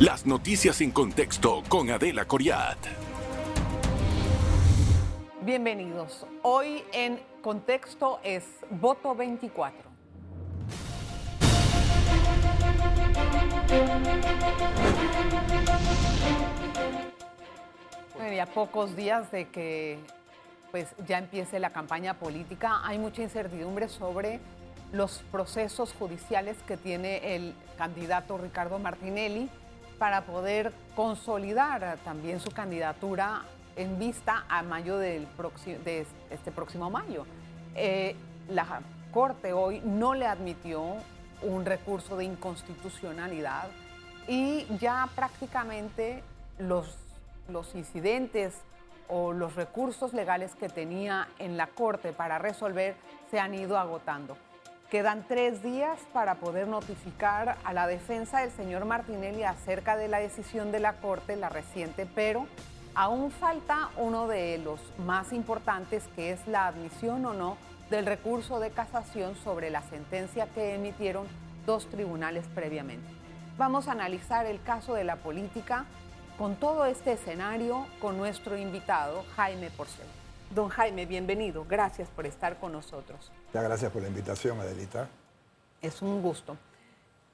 Las noticias en contexto con Adela Coriat. Bienvenidos. Hoy en contexto es voto 24. Y a pocos días de que pues ya empiece la campaña política, hay mucha incertidumbre sobre los procesos judiciales que tiene el candidato Ricardo Martinelli para poder consolidar también su candidatura en vista a mayo del de este próximo mayo. Eh, la Corte hoy no le admitió un recurso de inconstitucionalidad y ya prácticamente los, los incidentes o los recursos legales que tenía en la Corte para resolver se han ido agotando. Quedan tres días para poder notificar a la defensa del señor Martinelli acerca de la decisión de la Corte, la reciente, pero aún falta uno de los más importantes, que es la admisión o no del recurso de casación sobre la sentencia que emitieron dos tribunales previamente. Vamos a analizar el caso de la política con todo este escenario con nuestro invitado Jaime Porcel. Don Jaime, bienvenido. Gracias por estar con nosotros. Muchas gracias por la invitación, Adelita. Es un gusto.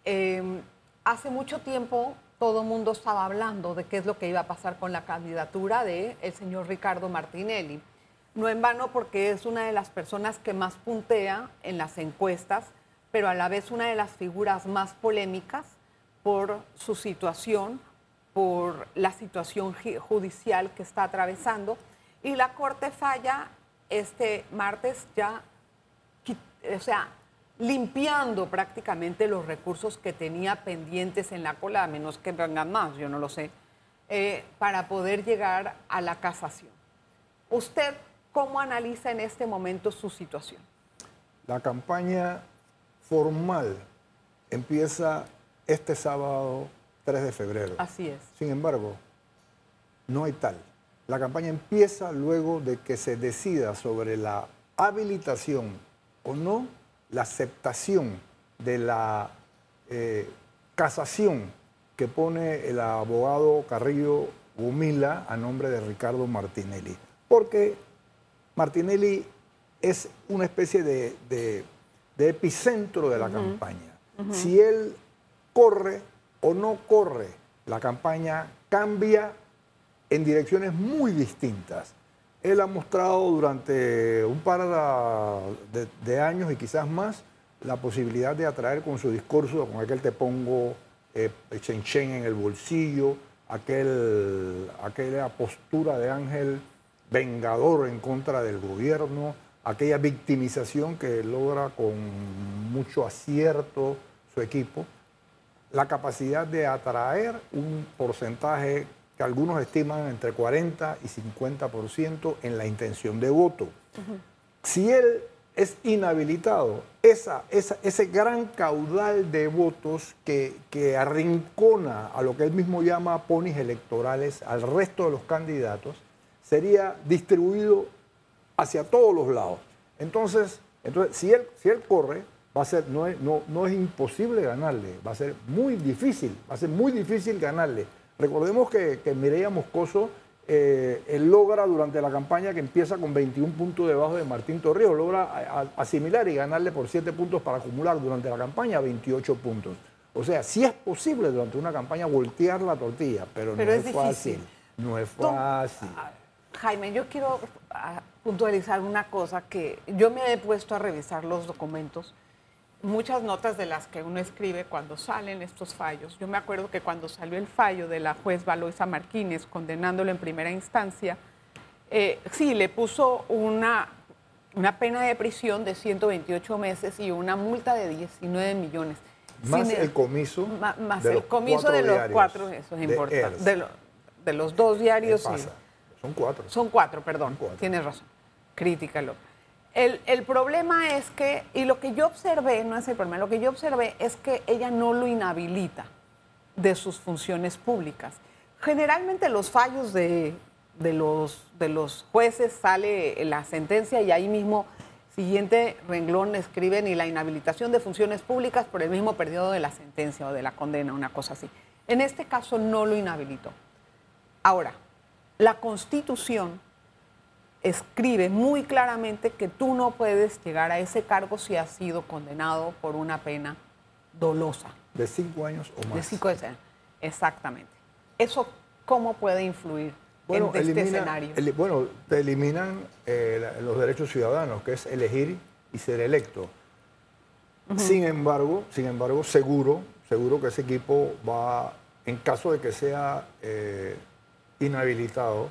Em, hace mucho tiempo todo el mundo estaba hablando de qué es lo que iba a pasar con la candidatura del el señor Ricardo Martinelli. No en vano porque es una de las personas que más puntea en las encuestas, pero a la vez una de las figuras más polémicas por su situación, por la situación judicial que está atravesando. Y la Corte falla este martes ya, o sea, limpiando prácticamente los recursos que tenía pendientes en la cola, a menos que vengan más, yo no lo sé, eh, para poder llegar a la casación. ¿Usted cómo analiza en este momento su situación? La campaña formal empieza este sábado 3 de febrero. Así es. Sin embargo, no hay tal. La campaña empieza luego de que se decida sobre la habilitación o no, la aceptación de la eh, casación que pone el abogado Carrillo Humila a nombre de Ricardo Martinelli. Porque Martinelli es una especie de de epicentro de la campaña. Si él corre o no corre, la campaña cambia en direcciones muy distintas. Él ha mostrado durante un par de, años y quizás más la posibilidad de atraer con su discurso, con aquel te pongo eh, chen, chen en el bolsillo, aquel, aquella postura de ángel vengador en contra del gobierno, aquella victimización que logra con mucho acierto su equipo, la capacidad de atraer un porcentaje que algunos estiman entre 40 y 50% en la intención de voto. Si él es inhabilitado, esa, ese gran caudal de votos que, que arrincona a lo que él mismo llama ponis electorales al resto de los candidatos, sería distribuido hacia todos los lados. Entonces, entonces si, él, si él corre, va a ser, no es, no, no es imposible ganarle, va a ser muy difícil, va a ser muy difícil ganarle. Recordemos que, que Mireia Moscoso eh, él logra durante la campaña que empieza con 21 puntos debajo de Martín Torrijos, logra asimilar y ganarle por 7 puntos para acumular durante la campaña 28 puntos. O sea, sí es posible durante una campaña voltear la tortilla, pero, no es, fácil. No es fácil. Jaime, yo quiero ah, puntualizar una cosa que yo me he puesto a revisar los documentos, muchas notas de las que uno escribe cuando salen estos fallos. Yo me acuerdo que cuando salió el fallo de la juez Valoisa Martínez condenándolo en primera instancia, eh, sí, le puso una, una pena de prisión de 128 meses y una multa de 19 millones. Más el, comiso. más el comiso de los cuatro, eso es importante. De, de, los dos diarios. Son cuatro. Son cuatro, perdón. Tienes razón. Críticalo. El, problema es que, y lo que yo observé, no es el problema, lo que yo observé es que ella no lo inhabilita de sus funciones públicas. Generalmente los fallos de, de, los, de los jueces sale la sentencia y ahí mismo, siguiente renglón, escriben y la inhabilitación de funciones públicas por el mismo periodo de la sentencia o de la condena, una cosa así. En este caso no lo inhabilitó. Ahora, la Constitución escribe muy claramente que tú no puedes llegar a ese cargo si has sido condenado por una pena dolosa. De cinco años o más. De cinco años, exactamente. ¿Eso cómo puede influir en este escenario? bueno, te eliminan eh, los derechos ciudadanos, que es elegir y ser electo. Sin embargo, sin embargo, seguro, seguro que ese equipo va, en caso de que sea eh, inhabilitado,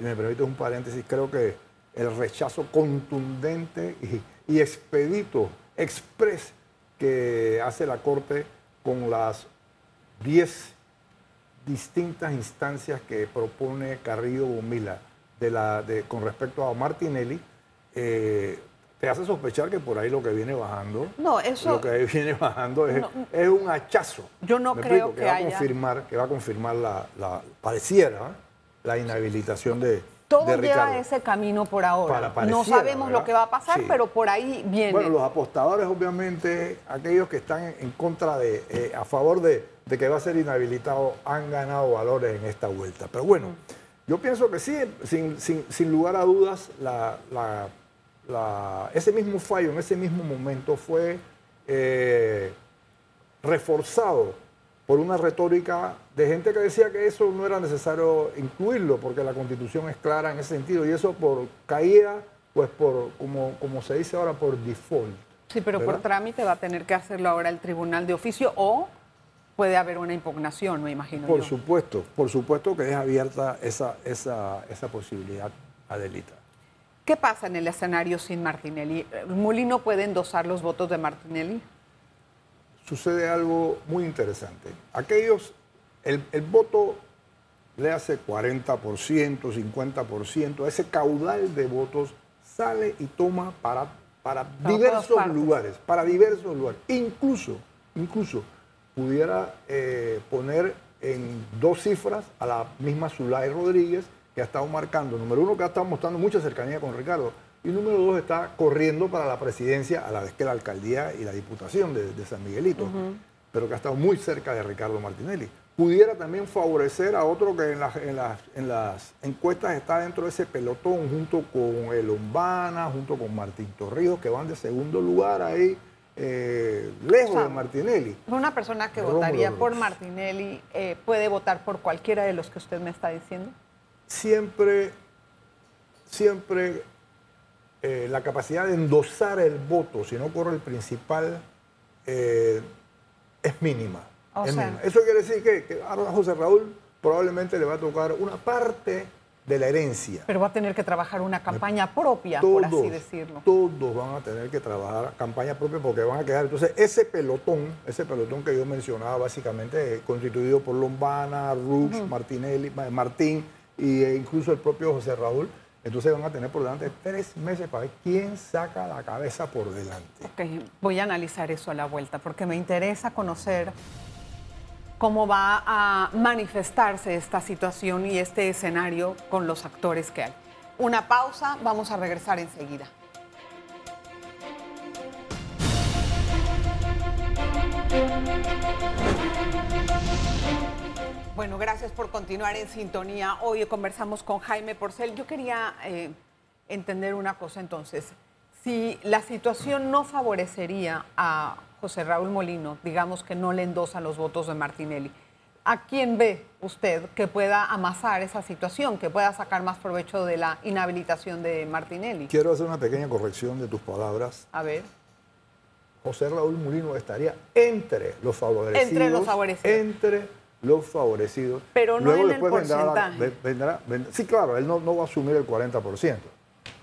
si me permite un paréntesis, creo que el rechazo contundente y, y expedito, express, que hace la Corte con las 10 distintas instancias que propone Carrillo Bomila de la, de, con respecto a Martinelli, eh, te hace sospechar que por ahí lo que viene bajando, no, eso, lo que viene bajando es, es un hachazo. Yo no creo que, que, va haya... a confirmar, que va a confirmar la, la pareciera la inhabilitación de, todo lleva ese camino por ahora. no sabemos lo que va a pasar, pero por ahí viene. Bueno, los apostadores, obviamente, aquellos que están en contra de, eh, a favor de, que va a ser inhabilitado, han ganado valores en esta vuelta. Pero bueno, yo pienso que sí, sin, lugar a dudas, ese mismo fallo en ese mismo momento fue eh, reforzado por una retórica de gente que decía que eso no era necesario incluirlo porque la constitución es clara en ese sentido y eso por caída, pues por, como, como se dice ahora, por default. Sí, pero por trámite va a tener que hacerlo ahora el tribunal de oficio o puede haber una impugnación, me imagino. Por supuesto, por supuesto que es abierta esa, esa, esa posibilidad, Adelita. ¿Qué pasa en el escenario sin Martinelli? ¿Molino puede endosar los votos de Martinelli? Sucede algo muy interesante. Aquellos, el, voto le hace 40%, 50%, ese caudal de votos sale y toma para, para diversos lugares, para diversos lugares. Incluso, incluso pudiera eh, poner en dos cifras a la misma Zulay Rodríguez, que ha estado marcando, número uno, que ha estado mostrando mucha cercanía con Ricardo, y número dos, está corriendo para la presidencia a la vez que la alcaldía y la diputación de, San Miguelito, pero que ha estado muy cerca de Ricardo Martinelli. Pudiera también favorecer a otro que en, en, las encuestas está dentro de ese pelotón, junto con el Lombana, junto con Martín Torrijos, que van de segundo lugar ahí, eh, lejos de Martinelli. Una persona que votaría por Martinelli eh, puede votar por cualquiera de los que usted me está diciendo. Siempre, siempre eh, la capacidad de endosar el voto, si no corre el principal, eh, es, mínima, Eso quiere decir que, a José Raúl probablemente le va a tocar una parte de la herencia. Pero va a tener que trabajar una campaña propia, por así decirlo. Todos van a tener que trabajar campaña propia porque van a quedar. Entonces, ese pelotón, ese pelotón que yo mencionaba, básicamente constituido por Lombana, Rux, Martinelli, Martín e incluso el propio José Raúl, entonces van a tener por delante tres meses para ver quién saca la cabeza por delante. Ok, voy a analizar eso a la vuelta porque me interesa conocer cómo va a manifestarse esta situación y este escenario con los actores que hay. Una pausa, vamos a regresar enseguida. Bueno, gracias por continuar en sintonía. Hoy conversamos con Jaime Porcel. Yo quería eh, entender una cosa entonces. Si la situación no favorecería a José Raúl Molino, digamos que no le endosa los votos de Martinelli, ¿a quién ve usted que pueda amasar esa situación, que pueda sacar más provecho de la inhabilitación de Martinelli? Quiero hacer una pequeña corrección de tus palabras. A ver. José Raúl Molino estaría entre los favorecidos. Entre los favorecidos. Entre los favorecidos. Pero no en el porcentaje. sí, claro, él no, va a asumir el 40%,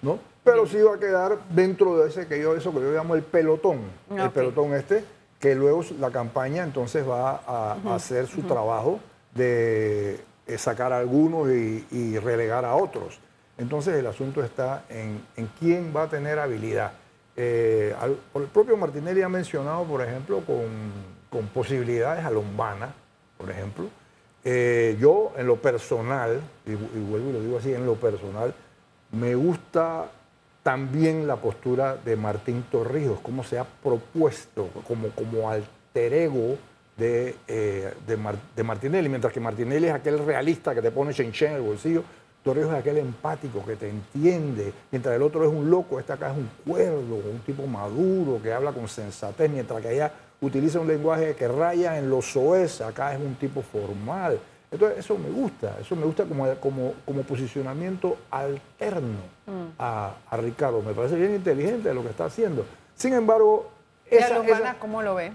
¿no? Pero sí va a quedar dentro de ese que yo, eso que yo llamo el pelotón, el pelotón este, que luego la campaña entonces va a, hacer su trabajo de eh, sacar a algunos y, relegar a otros. Entonces el asunto está en, quién va a tener habilidad. Eh, el propio Martinelli ha mencionado, por ejemplo, con, con posibilidades a Lombana, por ejemplo. Eh, yo, en lo personal, y, vuelvo y lo digo así, en lo personal, me gusta también la postura de Martín Torrijos, cómo se ha propuesto como, como alter ego de, eh, de, Martinelli, mientras que Martinelli es aquel realista que te pone chen en el bolsillo, Torrijos es aquel empático que te entiende, mientras el otro es un loco, este acá es un cuerdo, un tipo maduro que habla con sensatez, mientras que allá utiliza un lenguaje que raya en los soez, acá es un tipo formal. Entonces, eso me gusta, eso me gusta como, como, como posicionamiento alterno mm. a, Ricardo. Me parece bien inteligente lo que está haciendo. Sin embargo, esa, esa, ¿cómo lo ve?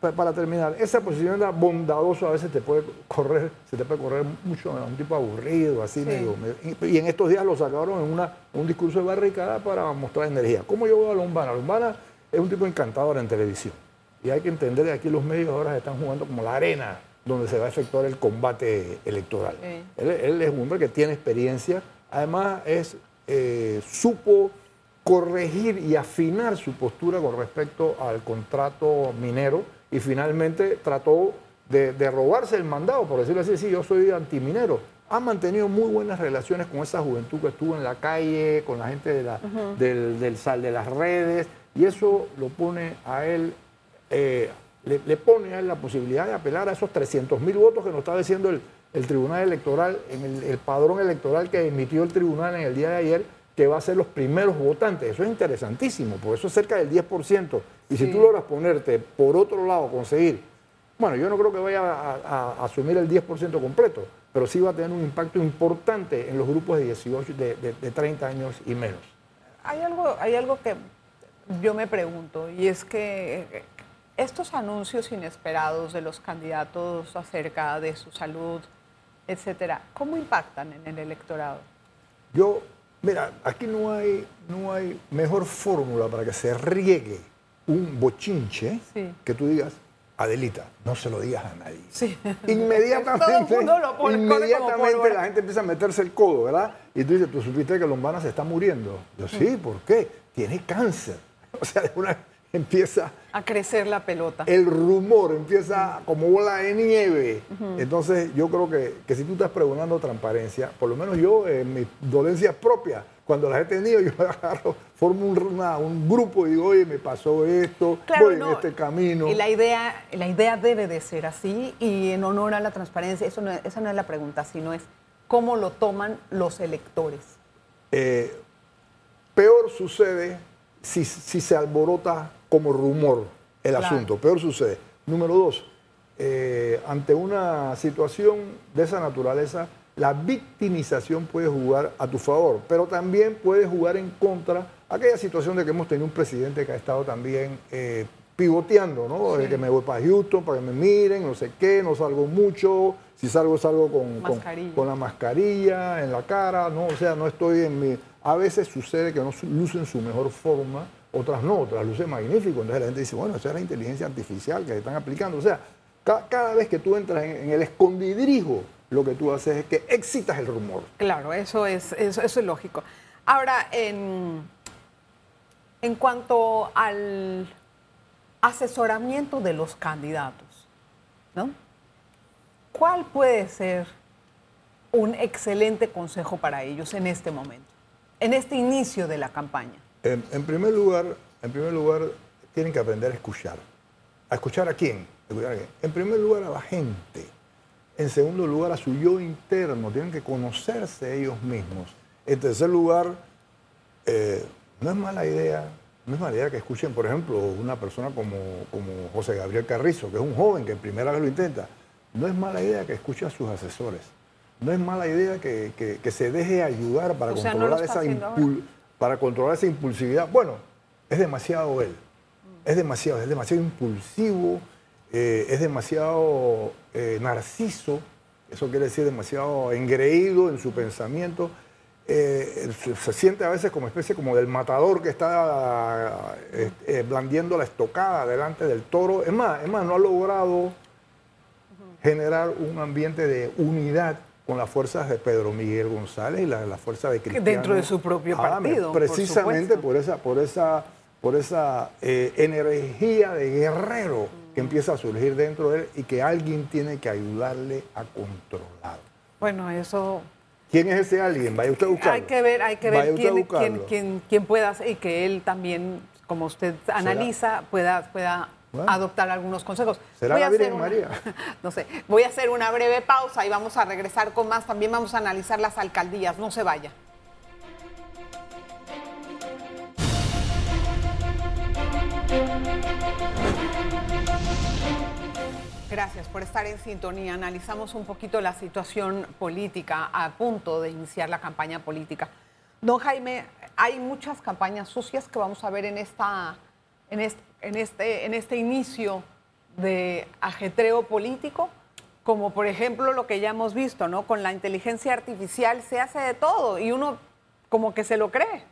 Para terminar, esa posición bondadosa a veces te puede correr, se te puede correr mucho a un tipo aburrido, así medio, Y en estos días lo sacaron en una, un discurso de barricada para mostrar energía. ¿Cómo yo veo a Lombana? Lombana es un tipo encantador en televisión. Y hay que entender que aquí los medios ahora están jugando como la arena donde se va a efectuar el combate electoral. Él, es un hombre que tiene experiencia, además es, eh, supo corregir y afinar su postura con respecto al contrato minero y finalmente trató de, robarse el mandado, por decirlo así, sí, yo soy antiminero. Ha mantenido muy buenas relaciones con esa juventud que estuvo en la calle, con la gente de la, del, sal de las redes, y eso lo pone a él eh, le, pone a él la posibilidad de apelar a esos 300 mil votos que nos está diciendo el, Tribunal Electoral, en el, padrón electoral que emitió el Tribunal en el día de ayer, que va a ser los primeros votantes. Eso es interesantísimo, porque eso es cerca del 10%. Y si tú logras ponerte, por otro lado, conseguir, bueno, yo no creo que vaya a, asumir el 10% completo, pero sí va a tener un impacto importante en los grupos de 18, de, de 30 años y menos. Hay algo, hay algo que yo me pregunto, y es que estos anuncios inesperados de los candidatos acerca de su salud, etcétera, ¿cómo impactan en el electorado? Yo, mira, aquí no hay, no hay mejor fórmula para que se riegue un bochinche que tú digas, Adelita, no se lo digas a nadie. Sí. Inmediatamente, inmediatamente la gente empieza a meterse el codo, ¿verdad? Y tú dices, tú supiste que Lombana se está muriendo. Yo, sí, ¿por qué? Tiene cáncer. O sea, de una, empieza a crecer la pelota. El rumor empieza como bola de nieve. Entonces yo creo que, si tú estás preguntando transparencia, por lo menos yo en mis dolencias propias, cuando las he tenido, yo agarro, formo un, un grupo y digo, oye, me pasó esto, voy en este camino. Y la idea, la idea debe de ser así y en honor a la transparencia, eso no, esa no es la pregunta, sino es cómo lo toman los electores. Eh, peor sucede si, si se alborota como rumor el asunto. Peor sucede. Número dos, eh, ante una situación de esa naturaleza, la victimización puede jugar a tu favor, pero también puede jugar en contra aquella situación de que hemos tenido un presidente que ha estado también eh, pivoteando, ¿no? De que me voy para Houston para que me miren, no sé qué, no salgo mucho, si salgo, salgo con, con, la mascarilla en la cara, ¿no? O sea, no estoy en mi... A veces sucede que no lucen su mejor forma otras no, otras luces magnífico. Entonces la gente dice, bueno, esa es la inteligencia artificial que están aplicando. O sea, cada vez que tú entras en, el escondidrijo, lo que tú haces es que excitas el rumor. Claro, eso es, eso, es lógico. Ahora, en, en cuanto al asesoramiento de los candidatos, ¿no? ¿Cuál puede ser un excelente consejo para ellos en este momento, en este inicio de la campaña? En, primer lugar, en primer lugar, tienen que aprender a escuchar. ¿A escuchar a quién? En primer lugar, a la gente. En segundo lugar, a su yo interno. Tienen que conocerse ellos mismos. En tercer lugar, eh, no es mala idea, no es mala idea que escuchen, por ejemplo, una persona como, como José Gabriel Carrizo, que es un joven que en primera vez lo intenta. No es mala idea que escuche a sus asesores. No es mala idea que, se deje ayudar para controlar esa impulsión para controlar esa impulsividad. Bueno, es demasiado él. Es demasiado, es demasiado impulsivo, eh, es demasiado eh, narciso, eso quiere decir demasiado engreído en su pensamiento. Eh, se, siente a veces como especie como del matador que está blandiendo la estocada delante del toro. Es más, es más, no ha logrado generar un ambiente de unidad con las fuerzas de Pedro Miguel González y la, la fuerza de Cristiano. Dentro de su propio partido. Precisamente por, esa, por esa, por esa eh, energía de guerrero que empieza a surgir dentro de él y que alguien tiene que ayudarle a controlar. Bueno, eso... ¿Quién es ese alguien? Vaya usted a buscarlo. Hay que ver, hay que ver quién, quién, quién, pueda y que él también, como usted analiza, pueda, pueda adoptar algunos consejos. ¿Será la Virgen María? No sé. Voy a hacer una breve pausa y vamos a regresar con más. También vamos a analizar las alcaldías. No se vaya. Gracias por estar en sintonía. Analizamos un poquito la situación política a punto de iniciar la campaña política. Don Jaime, hay muchas campañas sucias que vamos a ver en, esta, en, este, en este inicio de ajetreo político, como por ejemplo lo que ya hemos visto, ¿no? Con la inteligencia artificial se hace de todo y uno como que se lo cree.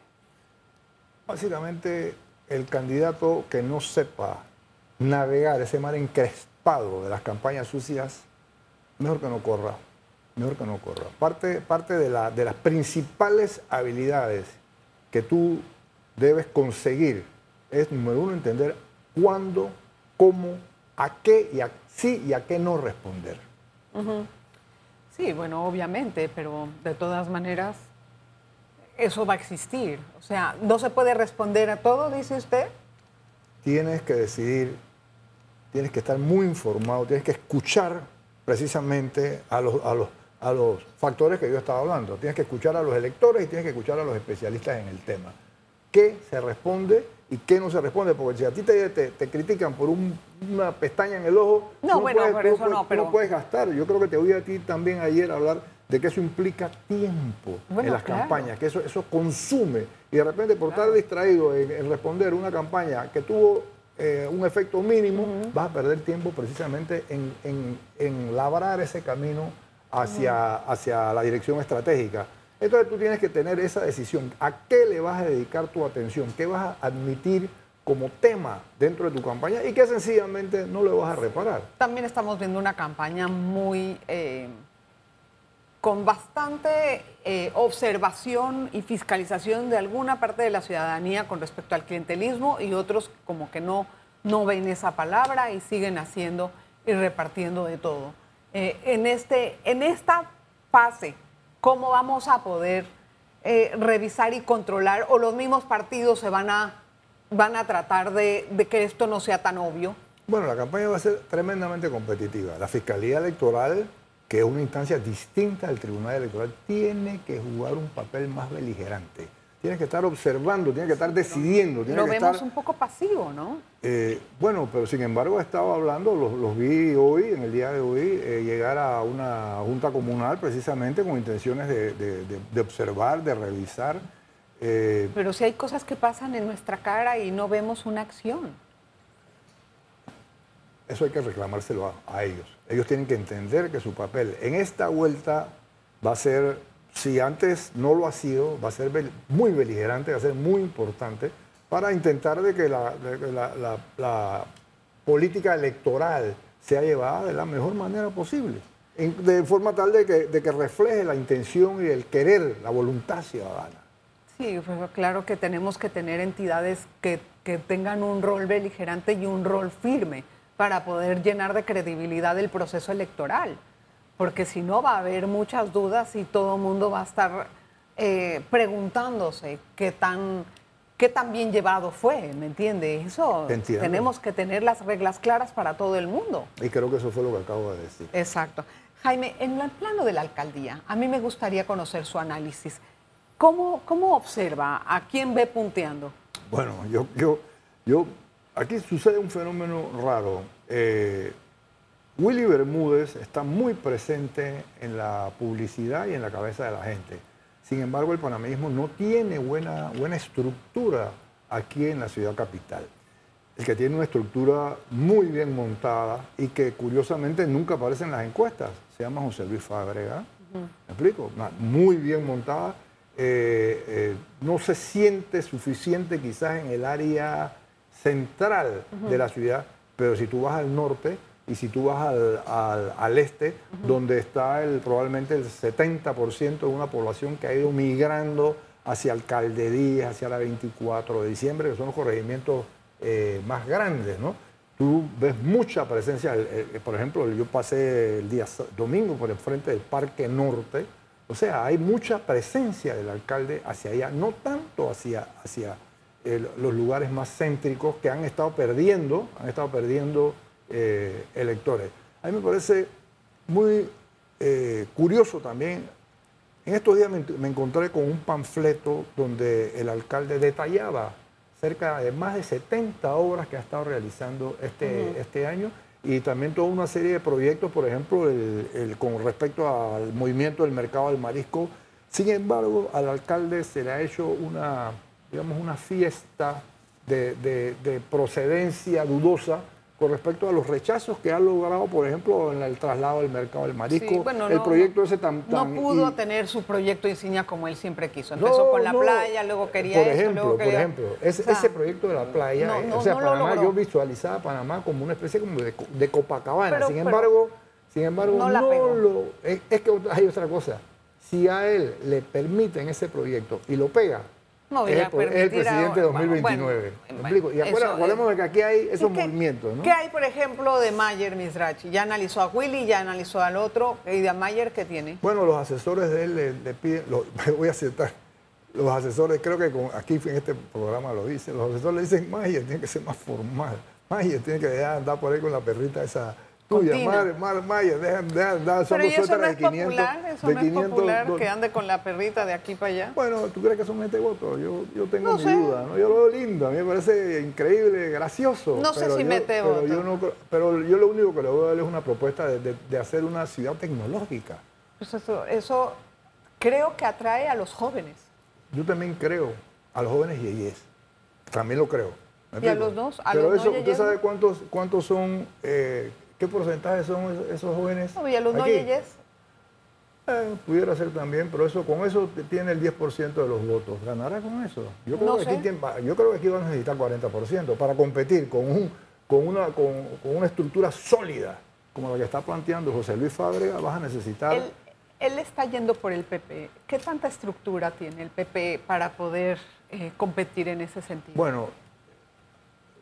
Básicamente, el candidato que no sepa navegar ese mar encrespado de las campañas sucias, mejor que no corra, mejor que no corra. Parte, parte de, la, de las principales habilidades que tú debes conseguir es, número uno, entender cuándo, cómo, a qué y a sí y a qué no responder. Sí, bueno, obviamente, pero de todas maneras eso va a existir. O sea, no se puede responder a todo, dice usted. Tienes que decidir tienes que estar muy informado, tienes que escuchar precisamente a los, a los, a los factores que yo estaba hablando. Tienes que escuchar a los electores y tienes que escuchar a los especialistas en el tema. ¿Qué se responde y qué no se responde? Porque si a ti te, te, critican por una pestaña en el ojo, no, bueno, eso no, pero... puedes gastar. Yo creo que te oí a ti también ayer hablar de que eso implica tiempo en las campañas, que eso, eso consume. Y de repente por estar distraído en, en responder una campaña que tuvo eh, un efecto mínimo, vas a perder tiempo precisamente en, labrar ese camino hacia, hacia la dirección estratégica. Entonces tú tienes que tener esa decisión. ¿A qué le vas a dedicar tu atención? ¿Qué vas a admitir como tema dentro de tu campaña y qué sencillamente no le vas a reparar? También estamos viendo una campaña muy... Eh, con bastante eh, observación y fiscalización de alguna parte de la ciudadanía con respecto al clientelismo y otros como que no, no ven esa palabra y siguen haciendo y repartiendo de todo. Eh, en, este, en esta fase, ¿cómo vamos a poder eh, revisar y controlar o los mismos partidos se van a, van a tratar de, de que esto no sea tan obvio? Bueno, la campaña va a ser tremendamente competitiva. La Fiscalía Electoral que es una instancia distinta del Tribunal Electoral, tiene que jugar un papel más beligerante. Tiene que estar observando, tiene que estar decidiendo. Lo que vemos un poco pasivo, ¿no? Eh, bueno, pero sin embargo he estado hablando, los, vi hoy, en el día de hoy, eh, llegar a una junta comunal precisamente con intenciones de, observar, de revisar. Eh, pero si hay cosas que pasan en nuestra cara y no vemos una acción. Eso hay que reclamárselo a ellos ellos tienen que entender que su papel en esta vuelta va a ser, si antes no lo ha sido, va a ser muy beligerante, va a ser muy importante para intentar de que la, política electoral sea llevada de la mejor manera posible, de forma tal de que, refleje la intención y el querer, la voluntad ciudadana. Sí, pues claro que tenemos que tener entidades que, que tengan un rol beligerante y un rol firme para poder llenar de credibilidad el proceso electoral, porque si no va a haber muchas dudas y todo el mundo va a estar eh, preguntándose qué tan, qué tan bien llevado fue, ¿me entiende? Eso tenemos que tener las reglas claras para todo el mundo. Y creo que eso fue lo que acabo de decir. Exacto. Jaime, en el plano de la alcaldía, a mí me gustaría conocer su análisis. ¿Cómo, cómo observa? ¿A quién ve punteando? Bueno, yo, yo, yo Aquí sucede un fenómeno raro. Eh, Willy Bermúdez está muy presente en la publicidad y en la cabeza de la gente. Sin embargo, el panameísmo no tiene buena, buena estructura aquí en la ciudad capital. El que tiene una estructura muy bien montada y que curiosamente nunca aparece en las encuestas, se llama José Luis Fábrega. ¿Me explico? muy bien montada. Eh, eh, no se siente suficiente quizás en el área central de la ciudad, pero si tú vas al norte y si tú vas al, este, donde está el, probablemente el 70% de una población que ha ido migrando hacia Alcaldedías, hacia la 24 de diciembre, que son los corregimientos eh, más grandes, ¿no? Tú ves mucha presencia, por ejemplo, yo pasé el día domingo por el frente del Parque Norte, o sea, hay mucha presencia del alcalde hacia allá, no tanto hacia, hacia los lugares más céntricos que han estado perdiendo, han estado perdiendo eh, electores. A mí me parece muy eh, curioso también. En estos días me, encontré con un panfleto donde el alcalde detallaba cerca de más de 70 obras que ha estado realizando este, este año y también toda una serie de proyectos, por ejemplo, el, con respecto al movimiento del mercado del marisco. Sin embargo, al alcalde se le ha hecho una, digamos, una fiesta de, de procedencia dudosa con respecto a los rechazos que ha logrado, por ejemplo, en el traslado del mercado del marisco. el proyecto ese tan, No pudo tener su proyecto insignia como él siempre quiso. Empezó con la playa, luego quería por ejemplo, Por ejemplo, ese, proyecto de la playa, eh, o sea, Panamá, yo visualizaba a Panamá como una especie como de, Copacabana. sin embargo, sin embargo, no, lo... Es, es que hay otra cosa. Si a él le permiten ese proyecto y lo pega, no es, el, presidente de 2029. y acuérdate, que aquí hay esos movimientos. ¿no? ¿Qué hay, por ejemplo, de Mayer Misrachi? Ya analizó a Willy, ya analizó al otro. ¿Y de Mayer qué tiene? Bueno, los asesores de él le, piden, voy a citar, los asesores, creo que aquí en este programa lo dicen, los asesores le dicen, Mayer tiene que ser más formal. Mayer tiene que dejar andar por ahí con la perrita esa tuya, Mar, Mar Maya, dejan, dejan, dejan Pero eso no es popular, eso no es popular que ande con la perrita de aquí para allá. Bueno, ¿tú crees que son gente voto? Yo, yo tengo mi duda, ¿no? Yo lo veo lindo, a mí me parece increíble, gracioso. No sé si mete voto. Pero yo, no, pero yo lo único que le voy a dar es una propuesta de, de, hacer una ciudad tecnológica. Pues eso, eso creo que atrae a los jóvenes. Yo también creo a los jóvenes y es. También lo creo. ¿Y a los dos? ¿A pero los eso, ¿usted sabe cuántos, cuántos son... Eh, ¿Qué porcentaje son esos jóvenes? No, eh, pudiera ser también, pero eso con eso tiene el 10% de los votos. ¿Ganará con eso? Yo creo, que, aquí yo creo que aquí van a necesitar 40% para competir con, un, con, una, con, una estructura sólida como la que está planteando José Luis Fábrega, vas a necesitar... Él, él está yendo por el PP. ¿Qué tanta estructura tiene el PP para poder eh, competir en ese sentido? Bueno,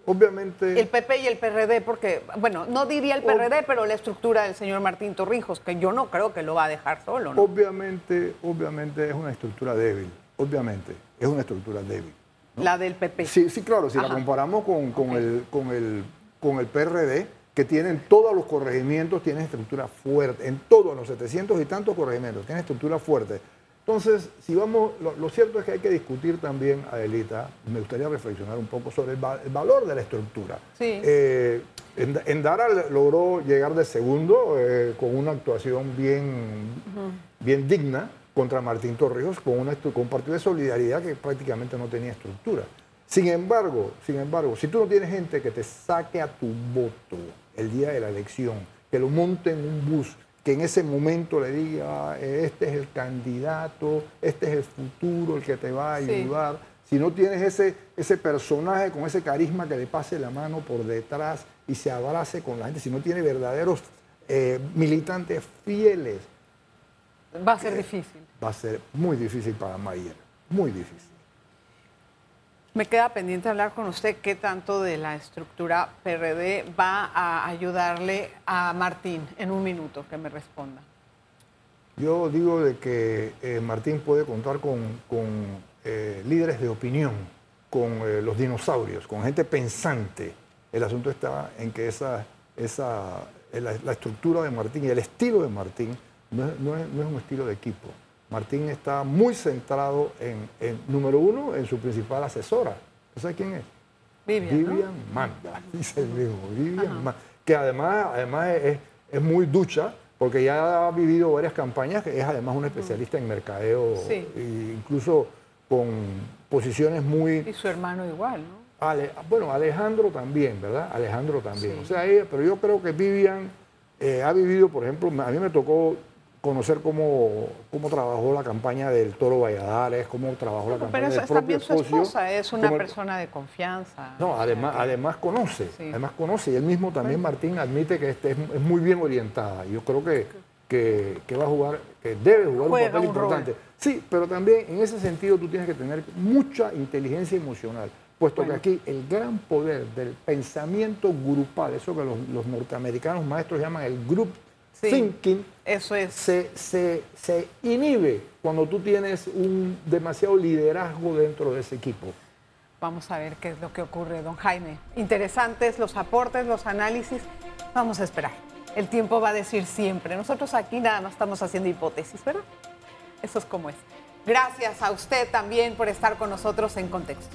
Obviamente. El PP y el PRD, porque, bueno, no diría el PRD, pero la estructura del señor Martín Torrijos, que yo no creo que lo va a dejar solo. ¿no? Obviamente, obviamente es una estructura débil. Obviamente, es una estructura débil. La del PP. Sí, sí, claro, si la comparamos con, con, el, con, el, con el PRD, que tienen todos los corregimientos, tienen estructura fuerte, en todos los 700 y tantos corregimientos, tienen estructura fuerte. Entonces, si vamos, lo, cierto es que hay que discutir también, Adelita, me gustaría reflexionar un poco sobre el, valor de la estructura. Sí. Eh, Endara logró llegar de segundo eh, con una actuación bien, bien digna contra Martín Torrijos, con, una, con un partido de solidaridad que prácticamente no tenía estructura. Sin embargo, sin embargo, si tú no tienes gente que te saque a tu voto el día de la elección, que lo monte en un bus, que en ese momento le diga, este es el candidato, este es el futuro, el que te va a ayudar. Si no tienes ese, ese personaje con ese carisma que le pase la mano por detrás y se abrace con la gente, si no tiene verdaderos eh, militantes fieles. Va a ser difícil. Va a ser muy difícil para Mayer, muy difícil. Me queda pendiente hablar con usted qué tanto de la estructura PRD va a ayudarle a Martín en un minuto que me responda. Yo digo de que eh, Martín puede contar con, eh, líderes de opinión, con eh, los dinosaurios, con gente pensante. El asunto está en que esa, esa, la, estructura de Martín y el estilo de Martín no es un estilo de equipo Martín está muy centrado en, número uno, en su principal asesora. ¿Sabes quién es? Vivian, Vivian Manda, dice el mismo. Vivian Manda, que además, además es, muy ducha, porque ya ha vivido varias campañas, que es además un especialista en mercadeo, incluso con posiciones muy... Y su hermano igual, ¿no? bueno, Alejandro también, ¿verdad? Alejandro también. O sea, pero yo creo que Vivian eh, ha vivido, por ejemplo, a mí me tocó conocer cómo, cómo trabajó la campaña del Toro Valladares, cómo trabajó la campaña del propio también su esposa es una persona de confianza. No, además, además conoce, además conoce. Y él mismo también, Martín, admite que este es, muy bien orientada. Yo creo que, que, va a jugar, que debe jugar un papel importante. Sí, pero también en ese sentido tú tienes que tener mucha inteligencia emocional, puesto que aquí el gran poder del pensamiento grupal, eso que los, los norteamericanos maestros llaman el group thinking eso es. Se, se, inhibe cuando tú tienes un demasiado liderazgo dentro de ese equipo. Vamos a ver qué es lo que ocurre, don Jaime. Interesantes los aportes, los análisis. Vamos a esperar. El tiempo va a decir siempre. Nosotros aquí nada más estamos haciendo hipótesis, ¿verdad? Eso es como es. Gracias a usted también por estar con nosotros en contexto.